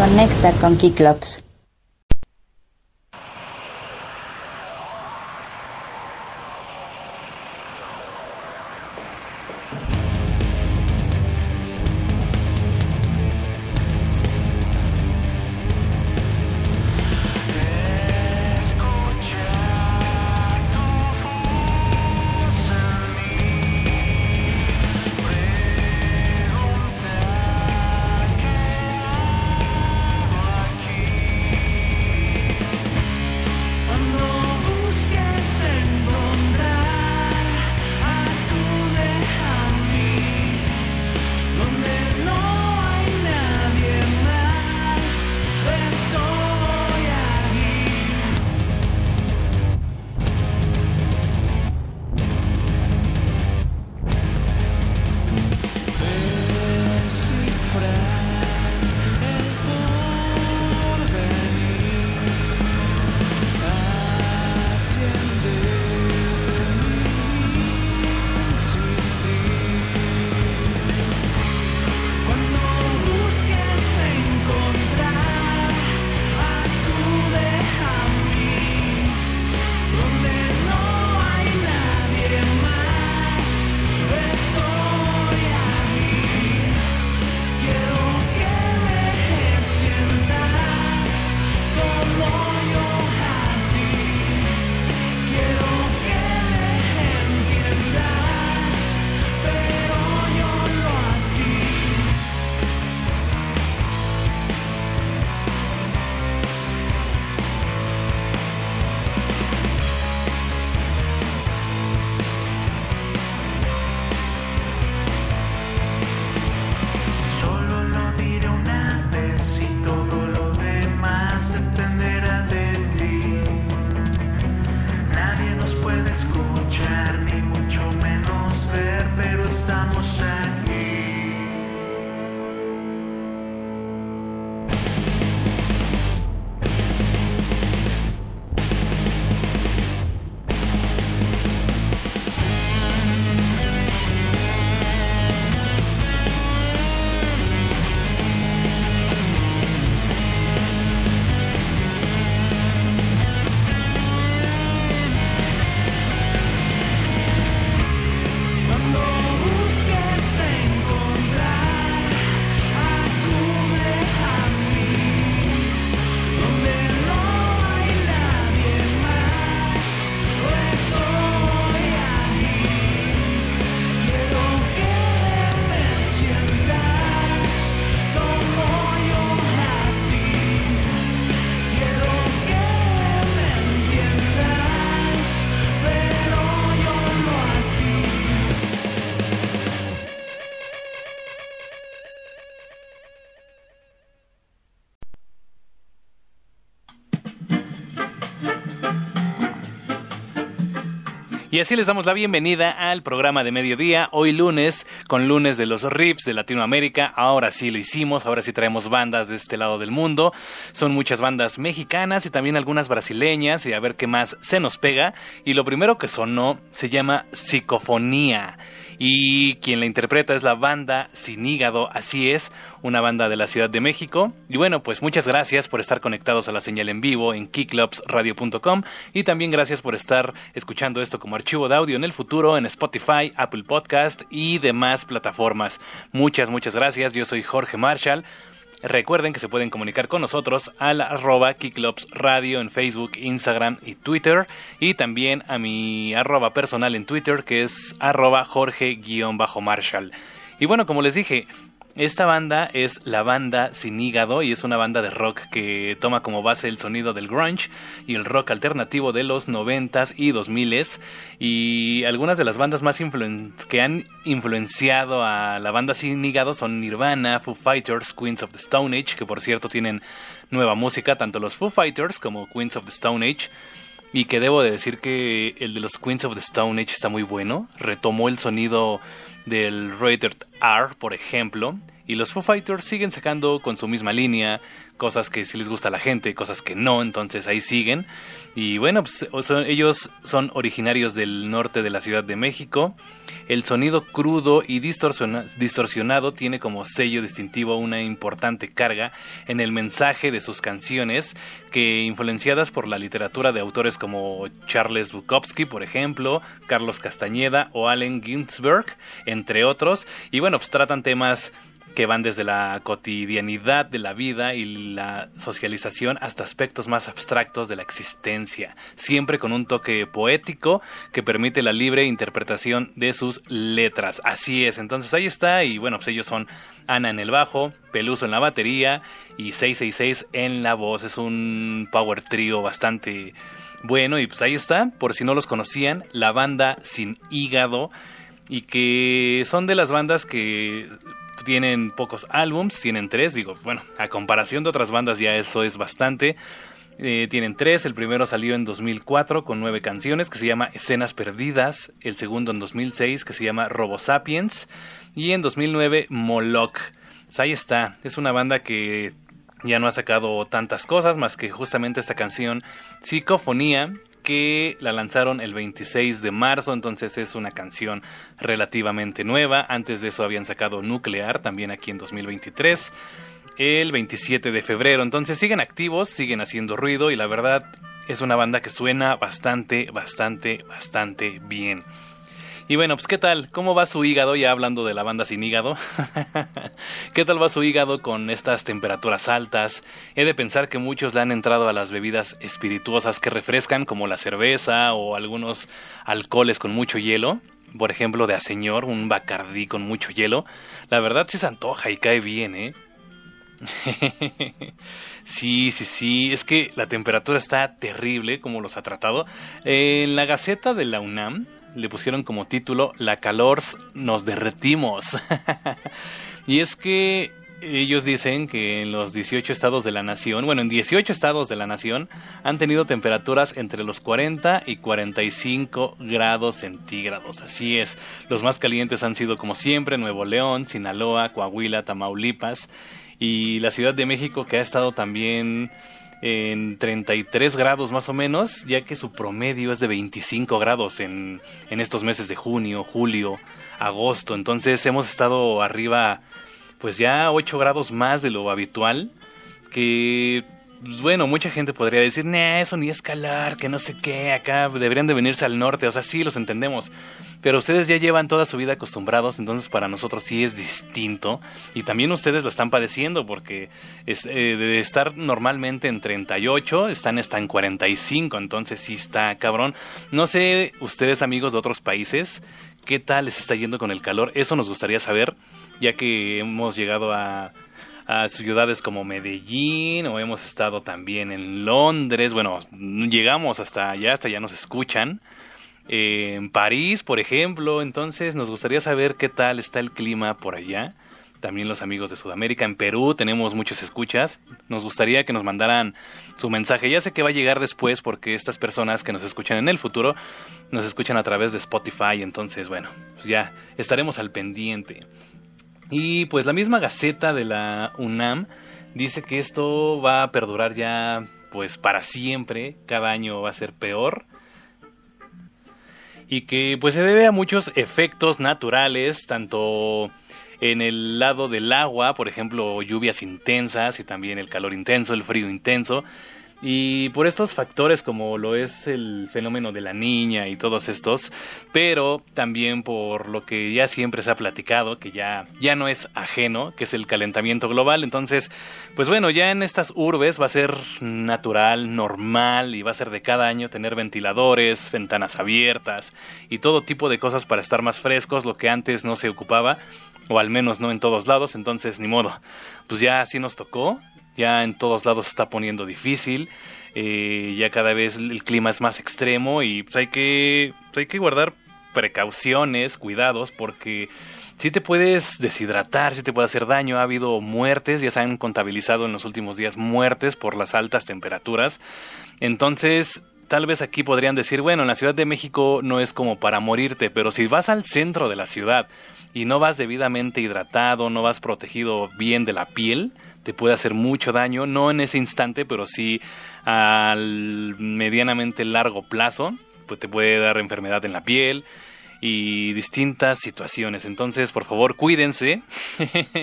Conecta con Kiklops. Y así les damos la bienvenida al programa de mediodía, hoy lunes, con lunes de los riffs de Latinoamérica. Ahora sí lo hicimos, ahora sí traemos bandas de este lado del mundo. Son muchas bandas mexicanas y también algunas brasileñas y a ver qué más se nos pega. Y lo primero que sonó se llama Psicofonía y quien la interpreta es la banda Sin Hígado, así es, una banda de la Ciudad de México. Y bueno, pues muchas gracias por estar conectados a la señal en vivo en kicklubsradio.com y también gracias por estar escuchando esto como archivo de audio en el futuro en Spotify, Apple Podcast y demás plataformas. Muchas, muchas gracias. Yo soy Jorge Marshall. Recuerden que se pueden comunicar con nosotros al arroba Kicklops Radio en Facebook, Instagram y Twitter. Y también a mi arroba personal en Twitter que es arroba Jorge-Marshall. Y bueno, como les dije, esta banda es la banda Sin Hígado y es una banda de rock que toma como base el sonido del grunge y el rock alternativo de los 90s y 2000s y algunas de las bandas más que han influenciado a la banda Sin Hígado son Nirvana, Foo Fighters, Queens of the Stone Age, que por cierto tienen nueva música, tanto los Foo Fighters como Queens of the Stone Age. Y que debo de decir que el de los Queens of the Stone Age está muy bueno. Retomó el sonido del Rated R, por ejemplo. Y los Foo Fighters siguen sacando con su misma línea, cosas que sí les gusta a la gente, cosas que no, entonces ahí siguen. Y bueno, pues ellos son originarios del norte de la Ciudad de México. El sonido crudo y distorsionado tiene como sello distintivo una importante carga en el mensaje de sus canciones que influenciadas por la literatura de autores como Charles Bukowski, por ejemplo, Carlos Castañeda o Allen Ginsberg, entre otros, y bueno, pues tratan temas que van desde la cotidianidad de la vida y la socialización hasta aspectos más abstractos de la existencia, siempre con un toque poético que permite la libre interpretación de sus letras. Así es, entonces ahí está y bueno, pues ellos son Ana en el bajo, Peluso en la batería y 666 en la voz. Es un power trio bastante bueno y pues ahí está, por si no los conocían, la banda Sin Hígado y que son de las bandas que tienen pocos álbums, tienen tres, digo, bueno, a comparación de otras bandas ya eso es bastante. Eh, tienen tres, el primero salió en 2004 con nueve canciones que se llama Escenas Perdidas, el segundo en 2006 que se llama Robo Sapiens y en 2009 Moloch. Pues ahí está, es una banda que ya no ha sacado tantas cosas más que justamente esta canción Psicofonía que la lanzaron el 26 de marzo, entonces es una canción relativamente nueva. Antes de eso habían sacado Nuclear, también aquí en 2023, el 27 de febrero. Entonces siguen activos, siguen haciendo ruido y la verdad es una banda que suena bastante, bastante, bastante bien. Y bueno, pues ¿qué tal? ¿Cómo va su hígado? Ya hablando de la banda sin hígado. ¿Qué tal va su hígado con estas temperaturas altas? He de pensar que muchos le han entrado a las bebidas espirituosas que refrescan, como la cerveza o algunos alcoholes con mucho hielo. Por ejemplo, de a señor, un bacardí con mucho hielo. La verdad sí se antoja y cae bien, ¿eh? sí, sí, sí, es que la temperatura está terrible como los ha tratado. En la Gaceta de la UNAM le pusieron como título La calor nos derretimos. y es que ellos dicen que en los 18 estados de la nación, bueno, en 18 estados de la nación han tenido temperaturas entre los 40 y 45 grados centígrados. Así es, los más calientes han sido como siempre Nuevo León, Sinaloa, Coahuila, Tamaulipas y la Ciudad de México que ha estado también en 33 grados más o menos, ya que su promedio es de 25 grados en, en estos meses de junio, julio, agosto. Entonces hemos estado arriba pues ya 8 grados más de lo habitual, que bueno, mucha gente podría decir, nah, eso ni escalar, que no sé qué, acá deberían de venirse al norte, o sea, sí los entendemos, pero ustedes ya llevan toda su vida acostumbrados, entonces para nosotros sí es distinto, y también ustedes lo están padeciendo, porque eh, de estar normalmente en 38, están hasta en 45, entonces sí está cabrón. No sé, ustedes amigos de otros países, ¿qué tal les está yendo con el calor? Eso nos gustaría saber, ya que hemos llegado a a ciudades como Medellín o hemos estado también en Londres, bueno, llegamos hasta allá, hasta allá nos escuchan. En París, por ejemplo, entonces nos gustaría saber qué tal está el clima por allá. También los amigos de Sudamérica, en Perú tenemos muchos escuchas. Nos gustaría que nos mandaran su mensaje. Ya sé que va a llegar después porque estas personas que nos escuchan en el futuro nos escuchan a través de Spotify. Entonces, bueno, pues ya estaremos al pendiente. Y pues la misma Gaceta de la UNAM dice que esto va a perdurar ya pues para siempre, cada año va a ser peor y que pues se debe a muchos efectos naturales, tanto en el lado del agua, por ejemplo, lluvias intensas y también el calor intenso, el frío intenso, y por estos factores como lo es el fenómeno de la niña y todos estos, pero también por lo que ya siempre se ha platicado, que ya, ya no es ajeno, que es el calentamiento global. Entonces, pues bueno, ya en estas urbes va a ser natural, normal y va a ser de cada año tener ventiladores, ventanas abiertas y todo tipo de cosas para estar más frescos, lo que antes no se ocupaba o al menos no en todos lados, entonces ni modo. Pues ya así nos tocó ya en todos lados se está poniendo difícil, eh, ya cada vez el clima es más extremo y pues hay que, pues, hay que guardar precauciones, cuidados, porque si te puedes deshidratar, si te puede hacer daño. Ha habido muertes, ya se han contabilizado en los últimos días muertes por las altas temperaturas. Entonces, tal vez aquí podrían decir, bueno, en la Ciudad de México no es como para morirte, pero si vas al centro de la ciudad y no vas debidamente hidratado, no vas protegido bien de la piel, te puede hacer mucho daño, no en ese instante, pero sí al medianamente largo plazo, pues te puede dar enfermedad en la piel y distintas situaciones. Entonces, por favor, cuídense,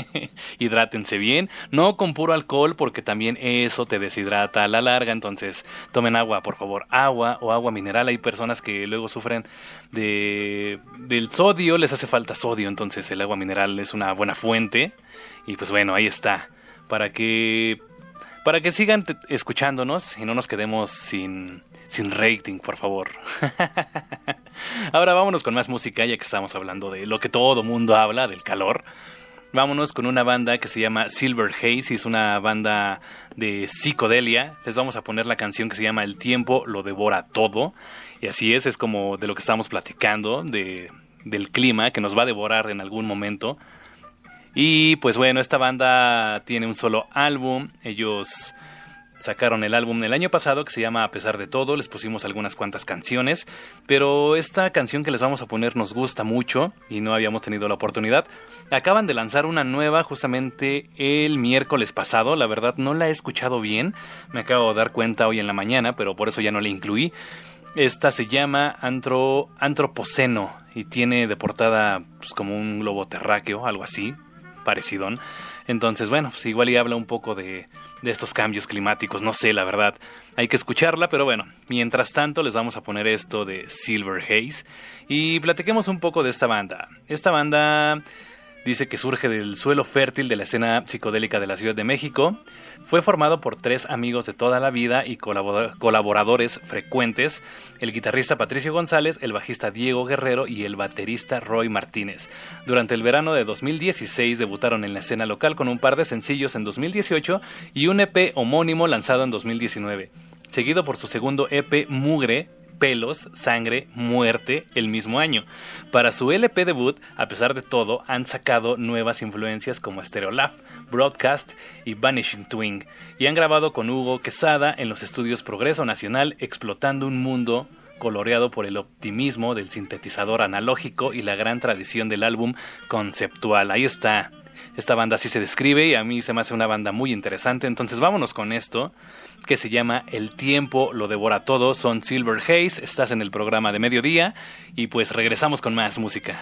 hidrátense bien, no con puro alcohol porque también eso te deshidrata a la larga, entonces tomen agua, por favor, agua o agua mineral. Hay personas que luego sufren de del sodio, les hace falta sodio, entonces el agua mineral es una buena fuente y pues bueno, ahí está, para que para que sigan escuchándonos y no nos quedemos sin sin rating, por favor. Ahora vámonos con más música, ya que estamos hablando de lo que todo mundo habla, del calor. Vámonos con una banda que se llama Silver Haze, es una banda de psicodelia. Les vamos a poner la canción que se llama El tiempo lo devora todo. Y así es, es como de lo que estamos platicando, de, del clima que nos va a devorar en algún momento. Y pues bueno, esta banda tiene un solo álbum. Ellos Sacaron el álbum el año pasado que se llama A pesar de todo, les pusimos algunas cuantas canciones, pero esta canción que les vamos a poner nos gusta mucho y no habíamos tenido la oportunidad. Acaban de lanzar una nueva justamente el miércoles pasado, la verdad no la he escuchado bien, me acabo de dar cuenta hoy en la mañana, pero por eso ya no la incluí. Esta se llama Antro, Antropoceno y tiene de portada pues, como un globo terráqueo, algo así, Entonces, bueno, pues igual y habla un poco de, de estos cambios climáticos, no sé, la verdad. Hay que escucharla, pero bueno, mientras tanto les vamos a poner esto de Silver Haze y platiquemos un poco de esta banda. Esta banda dice que surge del suelo fértil de la escena psicodélica de la Ciudad de México. Fue formado por tres amigos de toda la vida y colaboradores frecuentes, el guitarrista Patricio González, el bajista Diego Guerrero y el baterista Roy Martínez. Durante el verano de 2016 debutaron en la escena local con un par de sencillos en 2018 y un EP homónimo lanzado en 2019, seguido por su segundo EP Mugre, pelos, sangre, muerte el mismo año. Para su LP debut, a pesar de todo, han sacado nuevas influencias como Stereolab, Broadcast y Vanishing Twin, y han grabado con Hugo Quesada en los estudios Progreso Nacional, explotando un mundo coloreado por el optimismo del sintetizador analógico y la gran tradición del álbum conceptual. Ahí está. Esta banda así se describe y a mí se me hace una banda muy interesante. Entonces vámonos con esto que se llama El tiempo lo devora todo. Son Silver Haze. Estás en el programa de mediodía y pues regresamos con más música.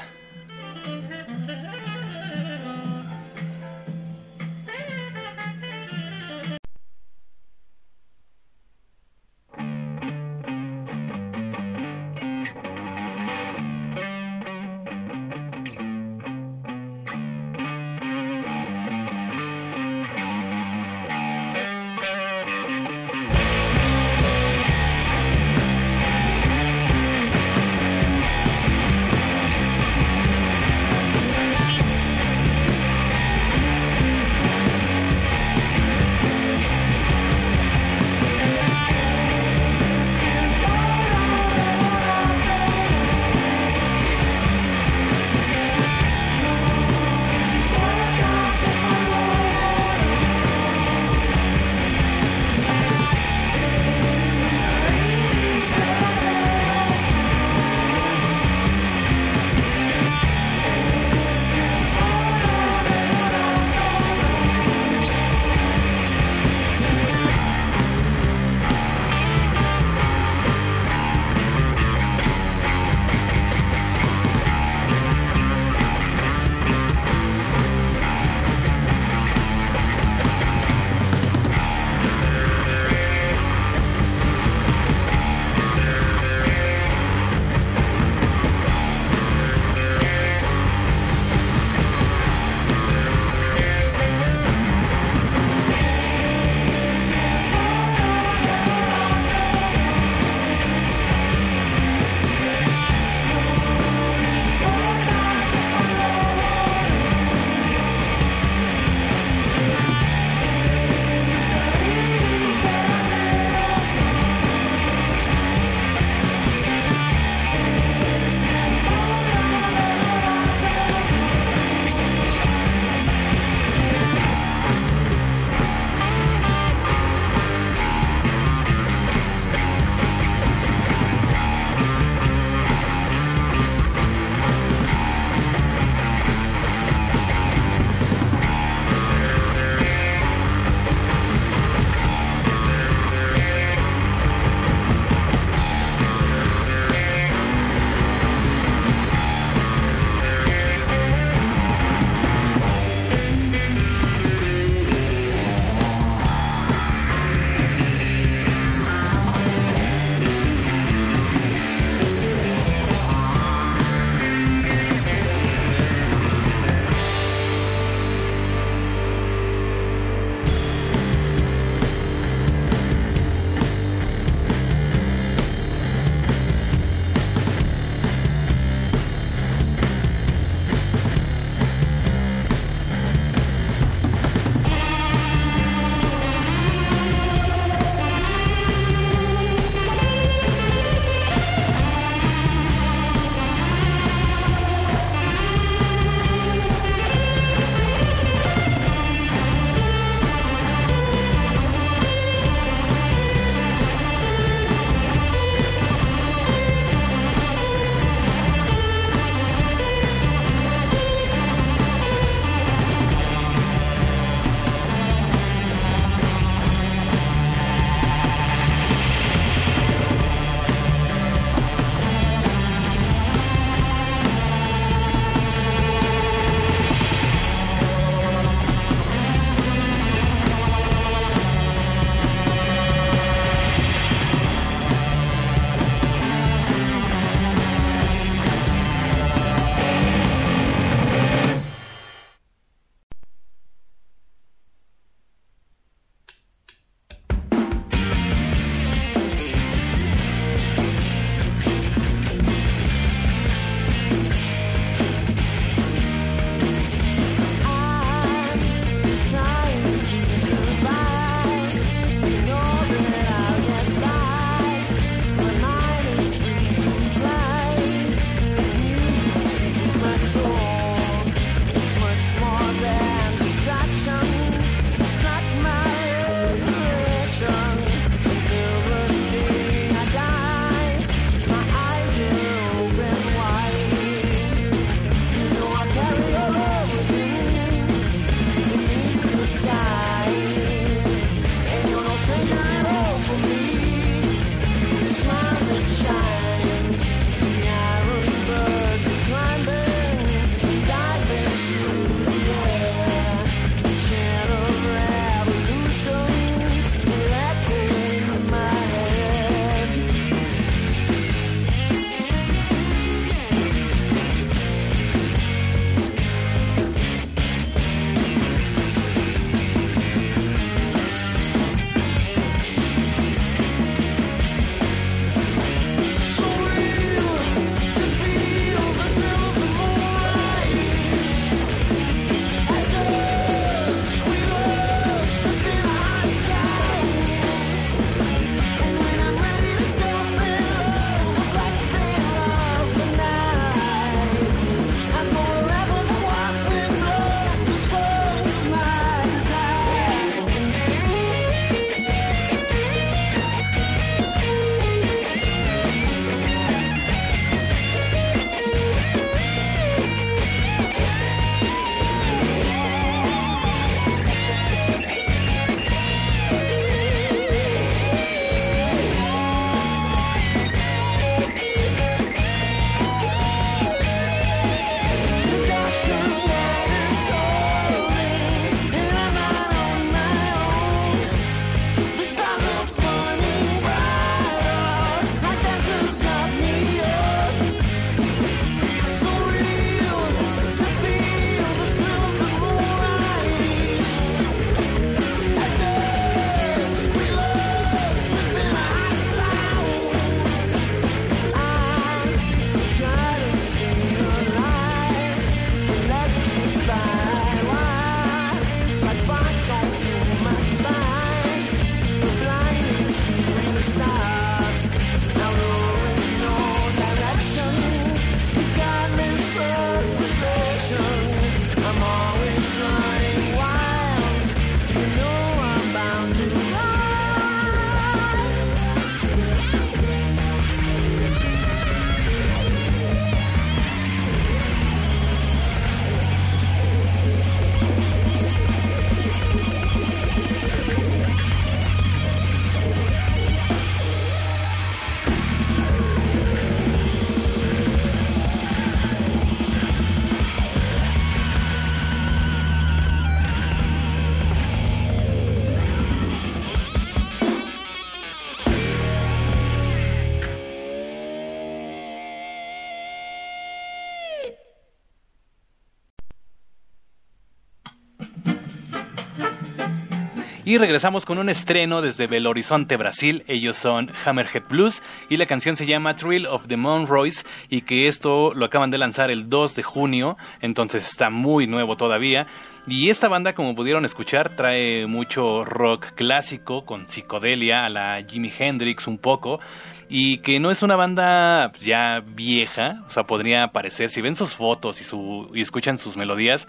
Y regresamos con un estreno desde Belo Horizonte, Brasil. Ellos son Hammerhead Blues y la canción se llama Thrill of the Monroys y que esto lo acaban de lanzar el 2 de junio, entonces está muy nuevo todavía. Y esta banda, como pudieron escuchar, trae mucho rock clásico con psicodelia a la Jimi Hendrix un poco y que no es una banda ya vieja, o sea, podría parecer, si ven sus fotos y, su, y escuchan sus melodías,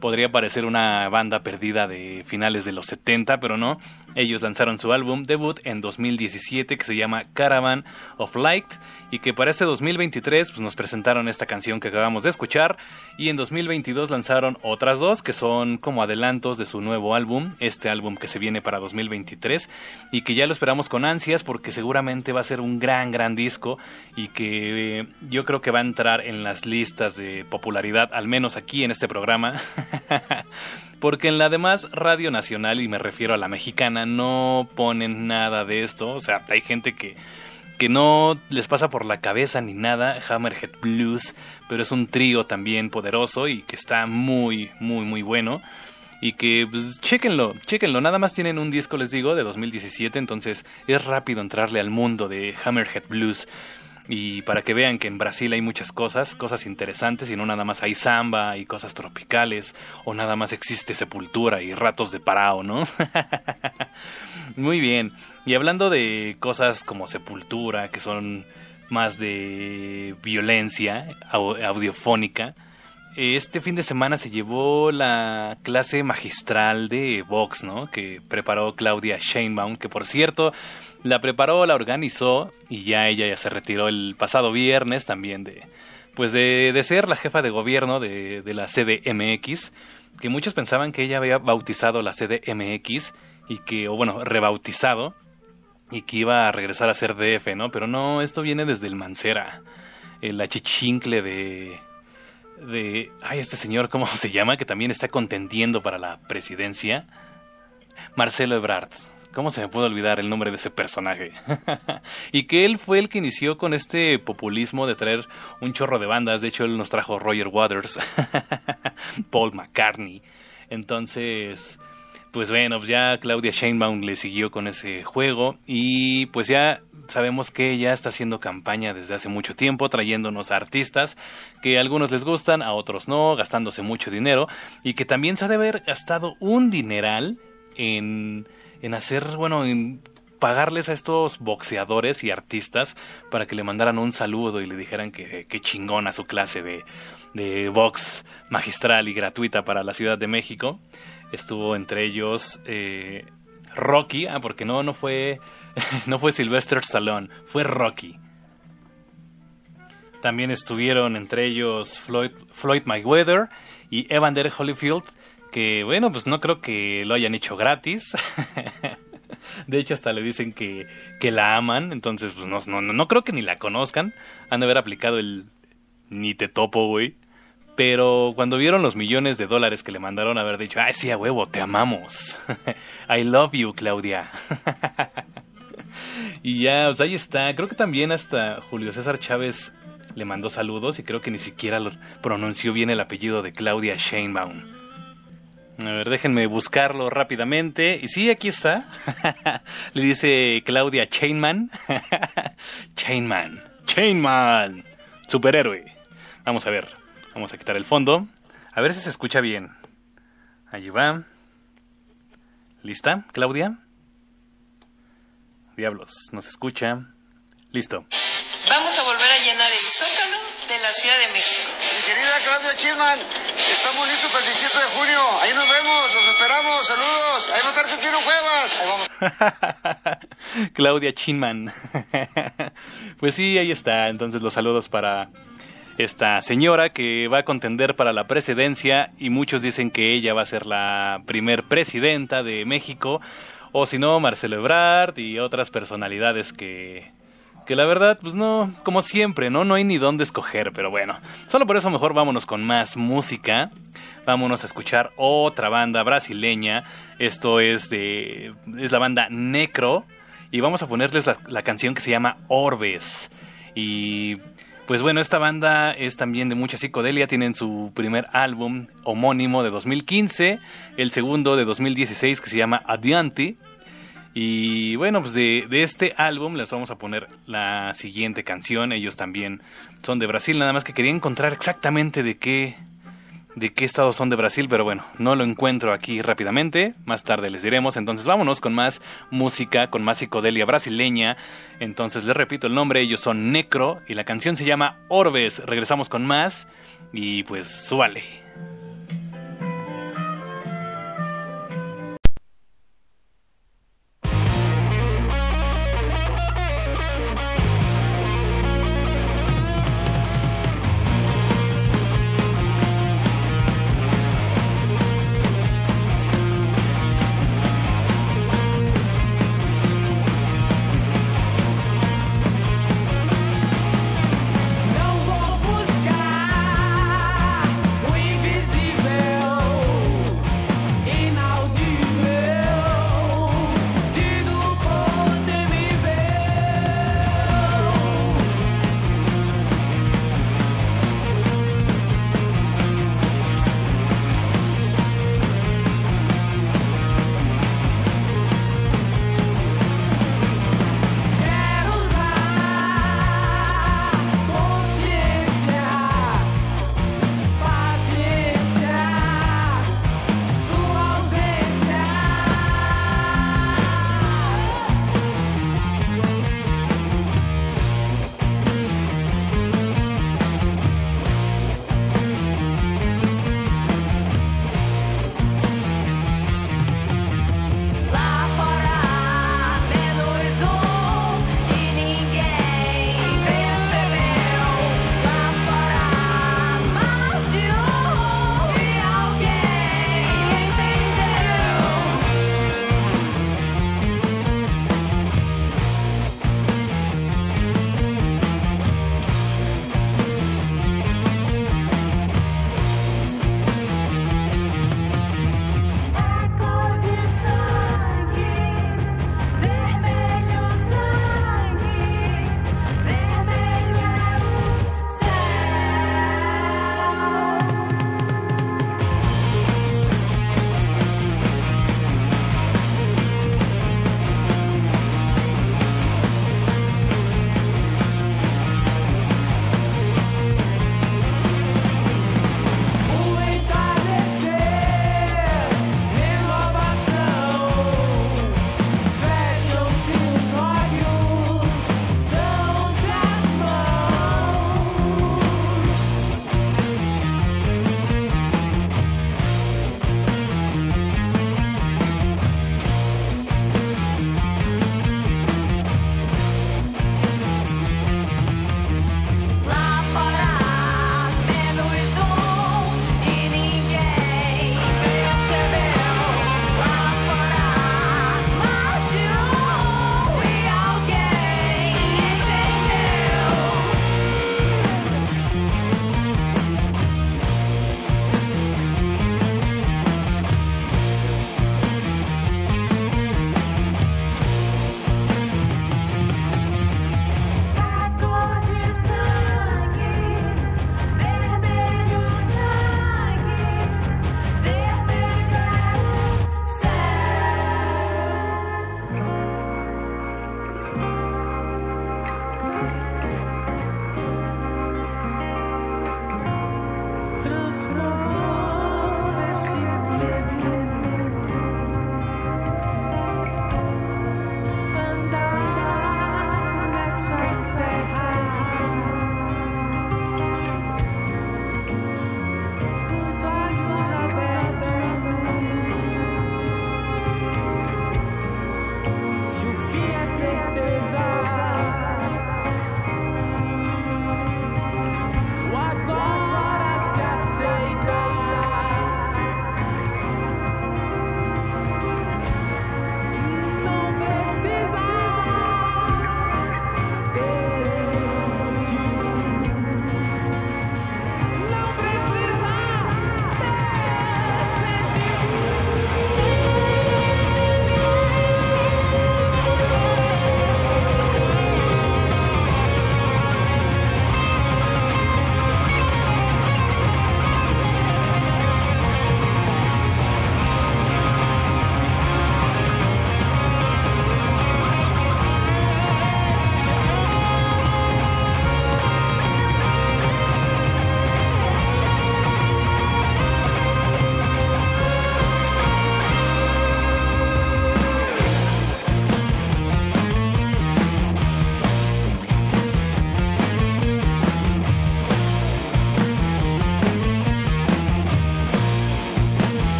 podría parecer una banda perdida de finales de los 70, pero no. Ellos lanzaron su álbum debut en 2017 que se llama Caravan of Light y que para este 2023 pues, nos presentaron esta canción que acabamos de escuchar y en 2022 lanzaron otras dos que son como adelantos de su nuevo álbum, este álbum que se viene para 2023 y que ya lo esperamos con ansias porque seguramente va a ser un gran gran disco y que eh, yo creo que va a entrar en las listas de popularidad al menos aquí en este programa porque en la demás radio nacional, y me refiero a la mexicana, no ponen nada de esto. O sea, hay gente que, que no les pasa por la cabeza ni nada Hammerhead Blues, pero es un trío también poderoso y que está muy, muy, muy bueno. Y que, pues, chéquenlo, chéquenlo. Nada más tienen un disco, les digo, de 2017, entonces es rápido entrarle al mundo de Hammerhead Blues y para que vean que en Brasil hay muchas cosas, cosas interesantes y no nada más hay samba y cosas tropicales o nada más existe sepultura y ratos de parao, ¿no? Muy bien. Y hablando de cosas como sepultura, que son más de violencia audiofónica, este fin de semana se llevó la clase magistral de Vox, ¿no? Que preparó Claudia Sheinbaum, que por cierto la preparó, la organizó y ya ella ya se retiró el pasado viernes también de pues de, de ser la jefa de gobierno de, de la CDMX, que muchos pensaban que ella había bautizado la CDMX y que, o bueno, rebautizado y que iba a regresar a ser DF, ¿no? Pero no, esto viene desde el Mancera, el achichincle de de ay este señor cómo se llama que también está contendiendo para la presidencia. Marcelo Ebrard ¿Cómo se me puede olvidar el nombre de ese personaje? y que él fue el que inició con este populismo de traer un chorro de bandas. De hecho, él nos trajo Roger Waters, Paul McCartney. Entonces, pues bueno, ya Claudia Sheinbaum le siguió con ese juego y pues ya sabemos que ella está haciendo campaña desde hace mucho tiempo, trayéndonos a artistas que a algunos les gustan, a otros no, gastándose mucho dinero y que también se ha de haber gastado un dineral en en hacer, bueno, en pagarles a estos boxeadores y artistas para que le mandaran un saludo y le dijeran que, que chingona su clase de, de box magistral y gratuita para la Ciudad de México. Estuvo entre ellos eh, Rocky, ah, porque no, no fue, no fue Sylvester Stallone, fue Rocky. También estuvieron entre ellos Floyd, Floyd Mayweather y Evander Holyfield, que bueno, pues no creo que lo hayan hecho gratis. De hecho, hasta le dicen que, que la aman, entonces pues no, no, no creo que ni la conozcan. Han de haber aplicado el ni te topo, güey. Pero cuando vieron los millones de dólares que le mandaron, haber dicho, ay, sí, a huevo, te amamos. I love you, Claudia. y ya, pues ahí está. Creo que también hasta Julio César Chávez le mandó saludos y creo que ni siquiera pronunció bien el apellido de Claudia Sheinbaum. A ver, déjenme buscarlo rápidamente. Y sí, aquí está. Le dice Claudia Chainman. Chainman. Chainman. Superhéroe. Vamos a ver. Vamos a quitar el fondo. A ver si se escucha bien. Allí va. ¿Lista, Claudia? Diablos, ¿nos escucha? Listo. Vamos a volver a llenar el zócalo de la Ciudad de México. Querida Claudia Chisman, estamos listos para el 17 de junio. Ahí nos vemos, los esperamos. Saludos. Ahí va a estar Pepino Cuevas. Claudia Chinman. pues sí, ahí está. Entonces los saludos para esta señora que va a contender para la presidencia y muchos dicen que ella va a ser la primer presidenta de México o si no Marcelo Ebrard y otras personalidades que que la verdad pues no como siempre no no hay ni dónde escoger pero bueno. Solo por eso mejor vámonos con más música. Vámonos a escuchar otra banda brasileña. Esto es de es la banda Necro. Y vamos a ponerles la, la canción que se llama Orbes. Y pues bueno, esta banda es también de mucha psicodelia, tienen su primer álbum homónimo de 2015, el segundo de 2016 que se llama Adianti. Y bueno, pues de, de, este álbum les vamos a poner la siguiente canción, ellos también son de Brasil, nada más que quería encontrar exactamente de qué de qué estados son de Brasil, pero bueno, no lo encuentro aquí rápidamente, más tarde les diremos, entonces vámonos con más música, con más psicodelia brasileña, entonces les repito el nombre, ellos son Necro y la canción se llama Orbes, regresamos con más y pues súbale.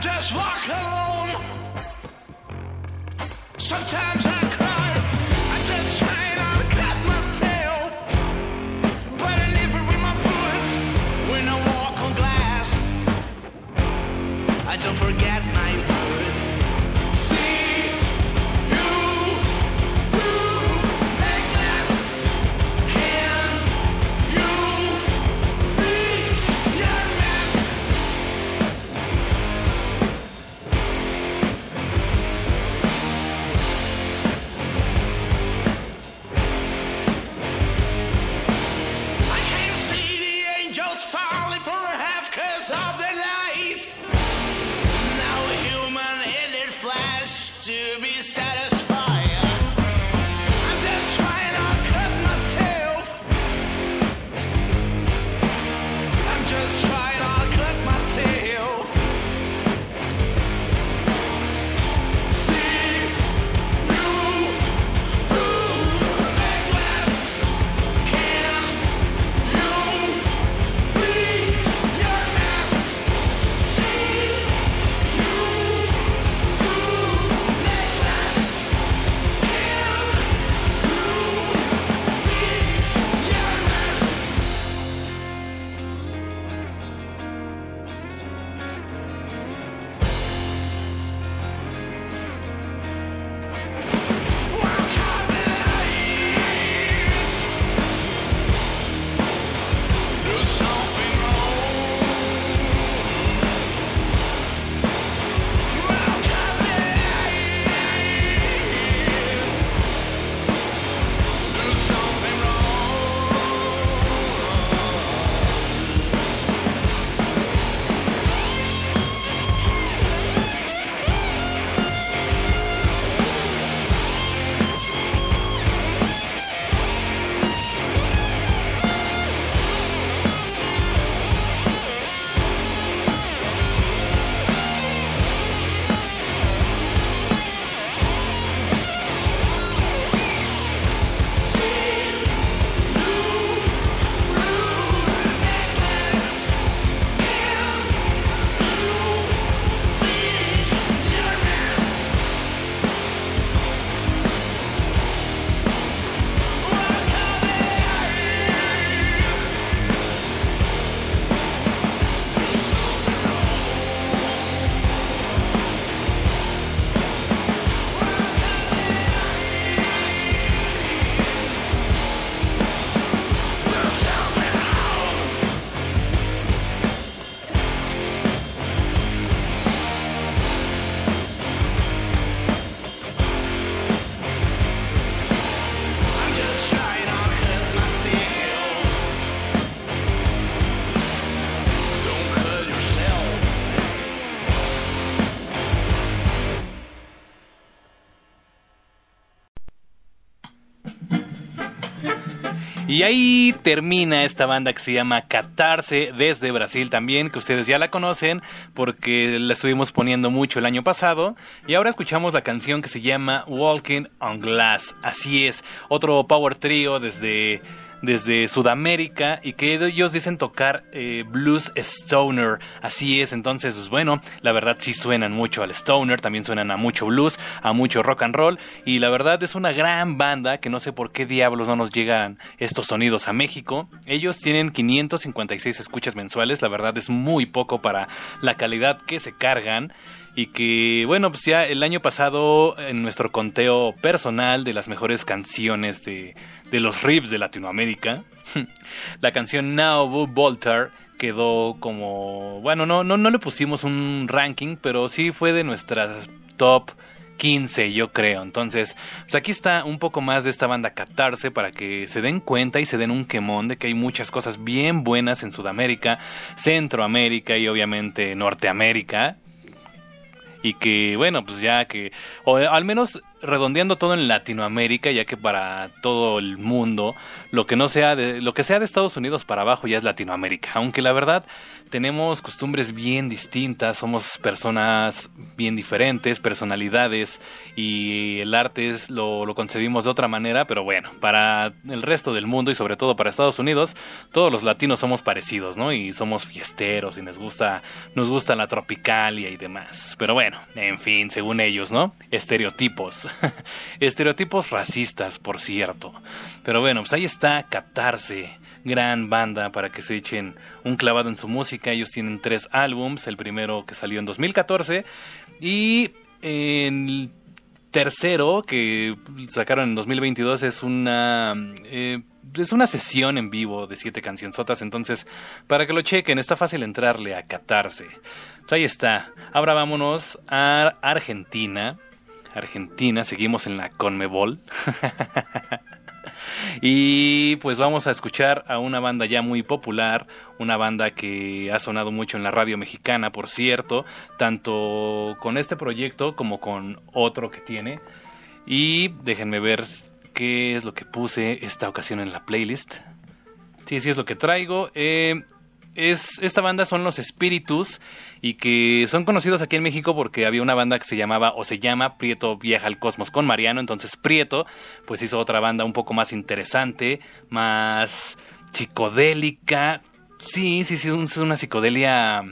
Just walk alone. Sometimes Y ahí termina esta banda que se llama Catarse desde Brasil también, que ustedes ya la conocen porque la estuvimos poniendo mucho el año pasado. Y ahora escuchamos la canción que se llama Walking on Glass. Así es, otro power trio desde desde Sudamérica y que ellos dicen tocar eh, blues stoner. Así es, entonces, pues bueno, la verdad sí suenan mucho al stoner, también suenan a mucho blues, a mucho rock and roll y la verdad es una gran banda que no sé por qué diablos no nos llegan estos sonidos a México. Ellos tienen 556 escuchas mensuales, la verdad es muy poco para la calidad que se cargan y que bueno pues ya el año pasado en nuestro conteo personal de las mejores canciones de, de los riffs de Latinoamérica la canción Now Voltar quedó como bueno no no no le pusimos un ranking pero sí fue de nuestras top 15 yo creo. Entonces pues aquí está un poco más de esta banda Catarse para que se den cuenta y se den un quemón de que hay muchas cosas bien buenas en Sudamérica Centroamérica y obviamente Norteamérica. Y que bueno pues ya que o al menos redondeando todo en Latinoamérica, ya que para todo el mundo lo que no sea de lo que sea de Estados Unidos para abajo ya es Latinoamérica, aunque la verdad tenemos costumbres bien distintas, somos personas bien diferentes, personalidades y el arte es, lo, lo concebimos de otra manera, pero bueno, para el resto del mundo y sobre todo para Estados Unidos, todos los latinos somos parecidos, ¿no? Y somos fiesteros y nos gusta, nos gusta la tropicalia y demás. Pero bueno, en fin, según ellos, ¿no? Estereotipos. Estereotipos racistas, por cierto. Pero bueno, pues ahí está Catarse gran banda para que se echen un clavado en su música. Ellos tienen tres álbums, el primero que salió en 2014 y el tercero que sacaron en 2022 es una eh, es una sesión en vivo de siete cancionzotas, entonces para que lo chequen está fácil entrarle a catarse. Pues ahí está. Ahora vámonos a Argentina. Argentina, seguimos en la Conmebol. Y pues vamos a escuchar a una banda ya muy popular, una banda que ha sonado mucho en la radio mexicana, por cierto, tanto con este proyecto como con otro que tiene. Y déjenme ver qué es lo que puse esta ocasión en la playlist. Sí, sí es lo que traigo. Eh, es, esta banda son Los Espíritus y que son conocidos aquí en México porque había una banda que se llamaba o se llama Prieto Viaja al Cosmos con Mariano, entonces Prieto pues hizo otra banda un poco más interesante, más psicodélica, sí, sí, sí, es una psicodelia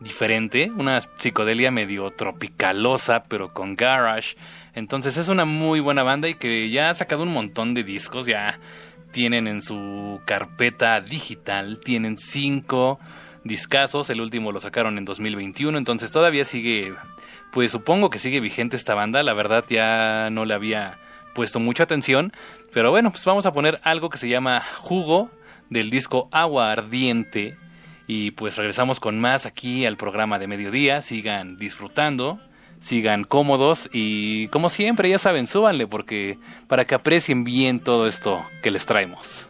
diferente, una psicodelia medio tropicalosa pero con garage, entonces es una muy buena banda y que ya ha sacado un montón de discos, ya tienen en su carpeta digital, tienen cinco discazos, el último lo sacaron en 2021, entonces todavía sigue, pues supongo que sigue vigente esta banda, la verdad ya no le había puesto mucha atención, pero bueno, pues vamos a poner algo que se llama Jugo del disco Agua Ardiente y pues regresamos con más aquí al programa de mediodía, sigan disfrutando sigan cómodos y como siempre ya saben, súbanle porque para que aprecien bien todo esto que les traemos.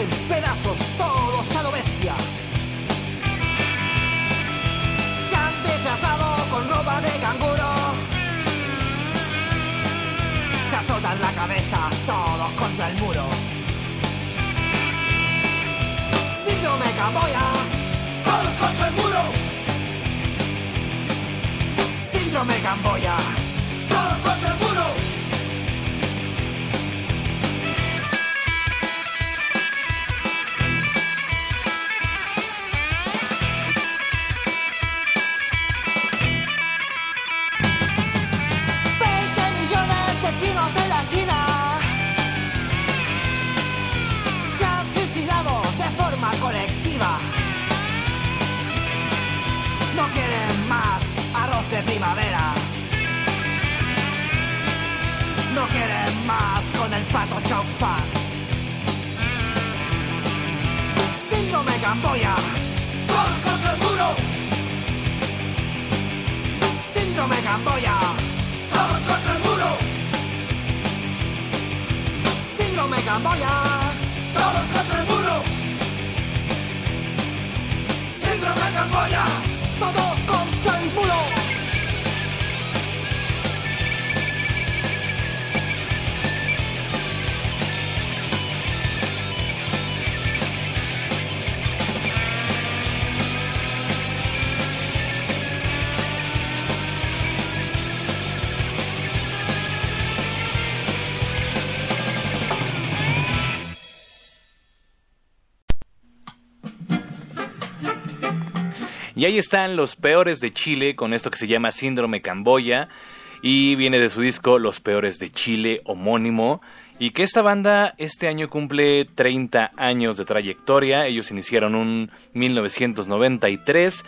Hacen pedazos todos a lo bestia. Se han disfrazado con ropa de canguro. Se azotan la cabeza todos contra el muro. Síndrome Camboya. Todos contra el muro. Síndrome Camboya. Y ahí están los peores de Chile con esto que se llama Síndrome Camboya y viene de su disco Los peores de Chile homónimo y que esta banda este año cumple 30 años de trayectoria. Ellos iniciaron un 1993,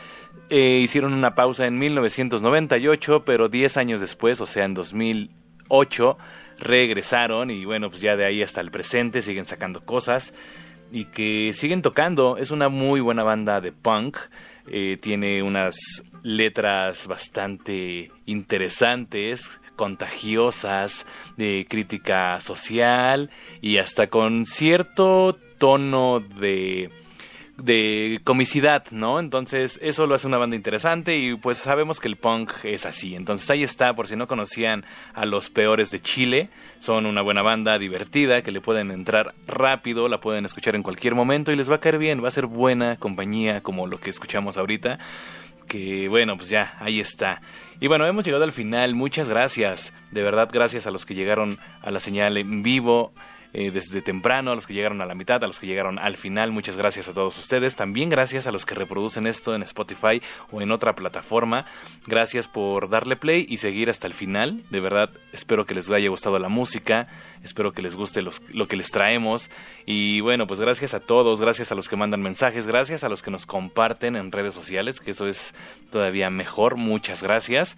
eh, hicieron una pausa en 1998, pero 10 años después, o sea en 2008, regresaron y bueno, pues ya de ahí hasta el presente siguen sacando cosas y que siguen tocando. Es una muy buena banda de punk. Eh, tiene unas letras bastante interesantes, contagiosas, de crítica social y hasta con cierto tono de de comicidad, ¿no? Entonces eso lo hace una banda interesante y pues sabemos que el punk es así. Entonces ahí está, por si no conocían a los peores de Chile, son una buena banda divertida que le pueden entrar rápido, la pueden escuchar en cualquier momento y les va a caer bien, va a ser buena compañía como lo que escuchamos ahorita. Que bueno, pues ya, ahí está. Y bueno, hemos llegado al final, muchas gracias, de verdad gracias a los que llegaron a la señal en vivo eh, desde temprano, a los que llegaron a la mitad, a los que llegaron al final. Muchas gracias a todos ustedes. También gracias a los que reproducen esto en Spotify o en otra plataforma. Gracias por darle play y seguir hasta el final. De verdad, espero que les haya gustado la música. Espero que les guste lo que les traemos. Y bueno, pues gracias a todos, gracias a los que mandan mensajes, gracias a los que nos comparten en redes sociales, que eso es todavía mejor. Muchas gracias.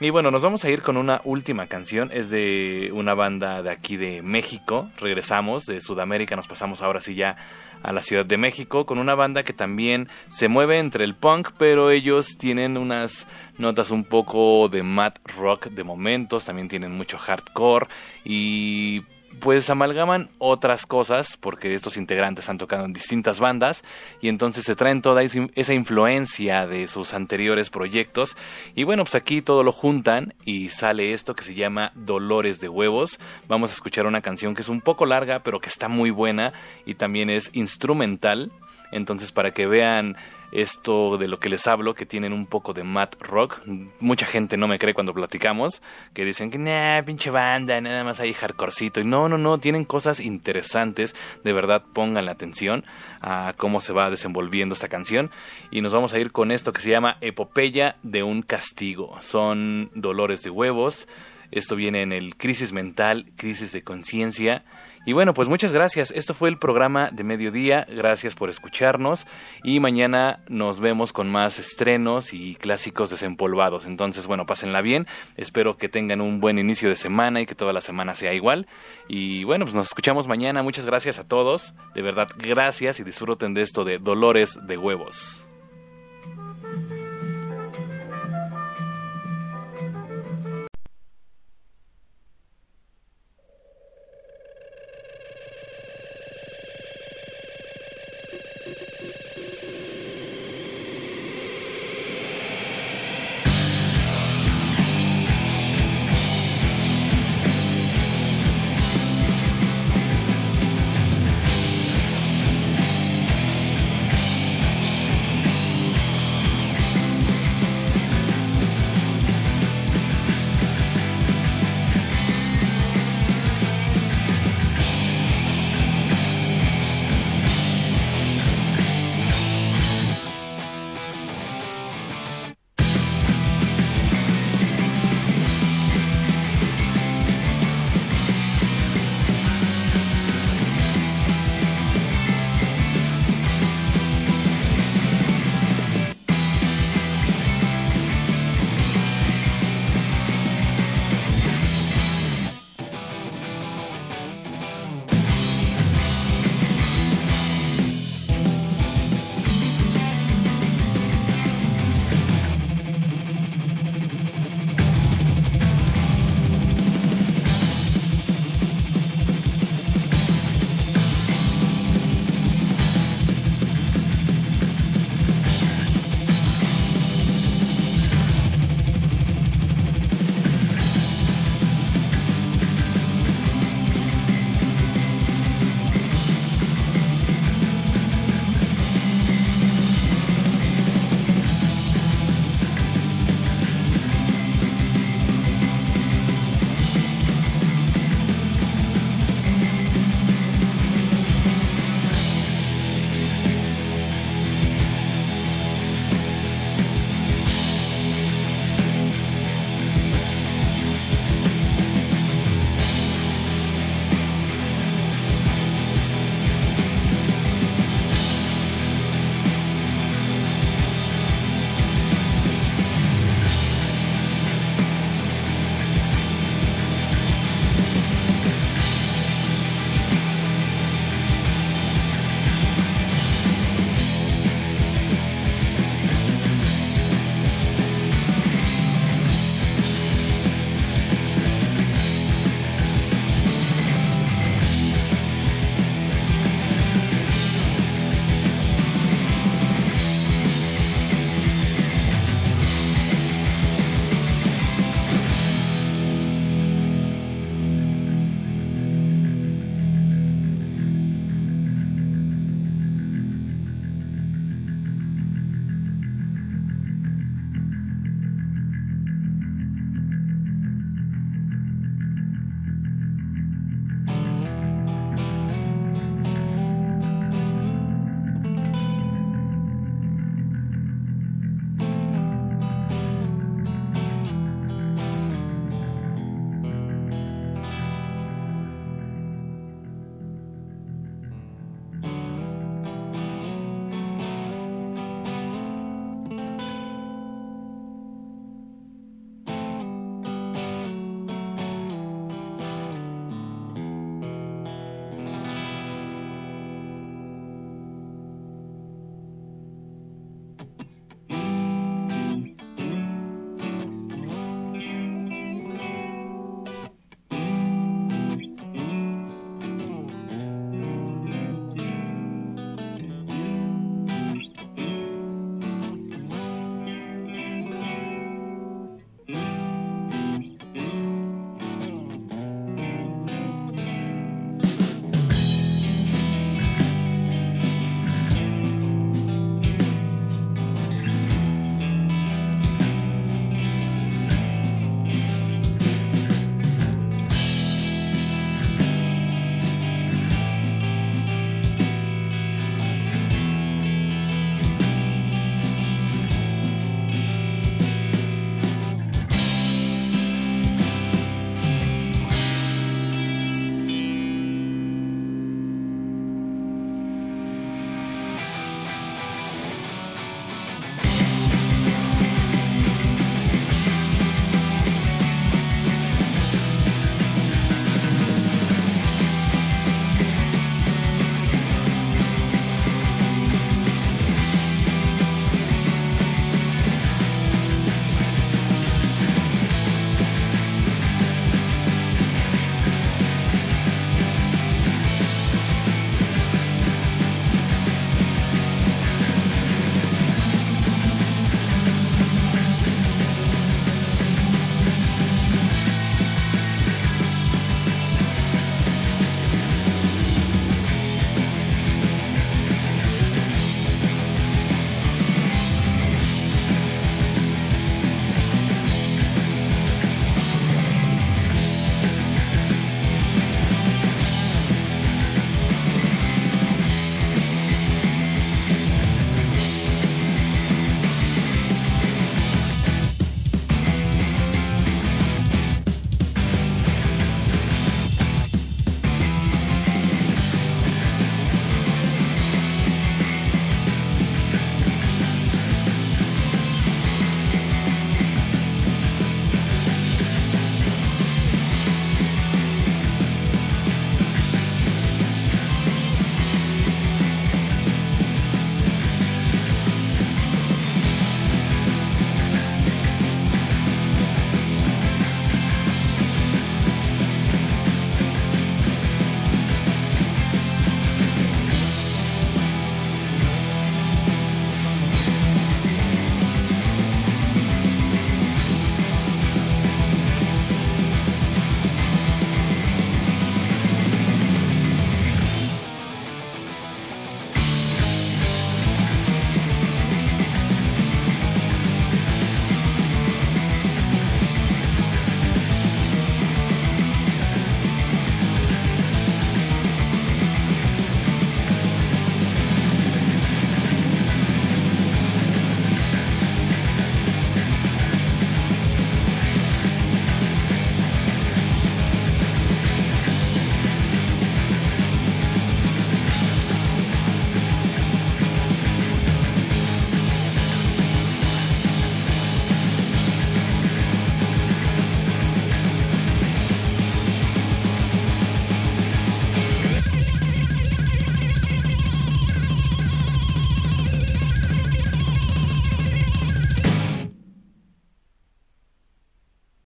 Y bueno, nos vamos a ir con una última canción. Es de una banda de aquí de México. Regresamos de Sudamérica, nos pasamos ahora sí ya a la Ciudad de México con una banda que también se mueve entre el punk, pero ellos tienen unas notas un poco de mad rock de momentos, también tienen mucho hardcore y pues amalgaman otras cosas porque estos integrantes han tocado en distintas bandas y entonces se traen toda esa influencia de sus anteriores proyectos y bueno pues aquí todo lo juntan y sale esto que se llama Dolores de Huevos. Vamos a escuchar una canción que es un poco larga pero que está muy buena y también es instrumental entonces para que vean esto de lo que les hablo, que tienen un poco de mat rock. Mucha gente no me cree cuando platicamos, que dicen que, nah, pinche banda, nada más hay hardcorecito. Y no, no, no, tienen cosas interesantes. De verdad, pongan la atención a cómo se va desenvolviendo esta canción. Y nos vamos a ir con esto que se llama Epopeya de un castigo. Son dolores de huevos. Esto viene en el crisis mental, crisis de conciencia y bueno, pues muchas gracias. Esto fue el programa de mediodía. Gracias por escucharnos. Y mañana nos vemos con más estrenos y clásicos desempolvados. Entonces, bueno, pásenla bien. Espero que tengan un buen inicio de semana y que toda la semana sea igual. Y bueno, pues nos escuchamos mañana. Muchas gracias a todos. De verdad, gracias y disfruten de esto de Dolores de Huevos.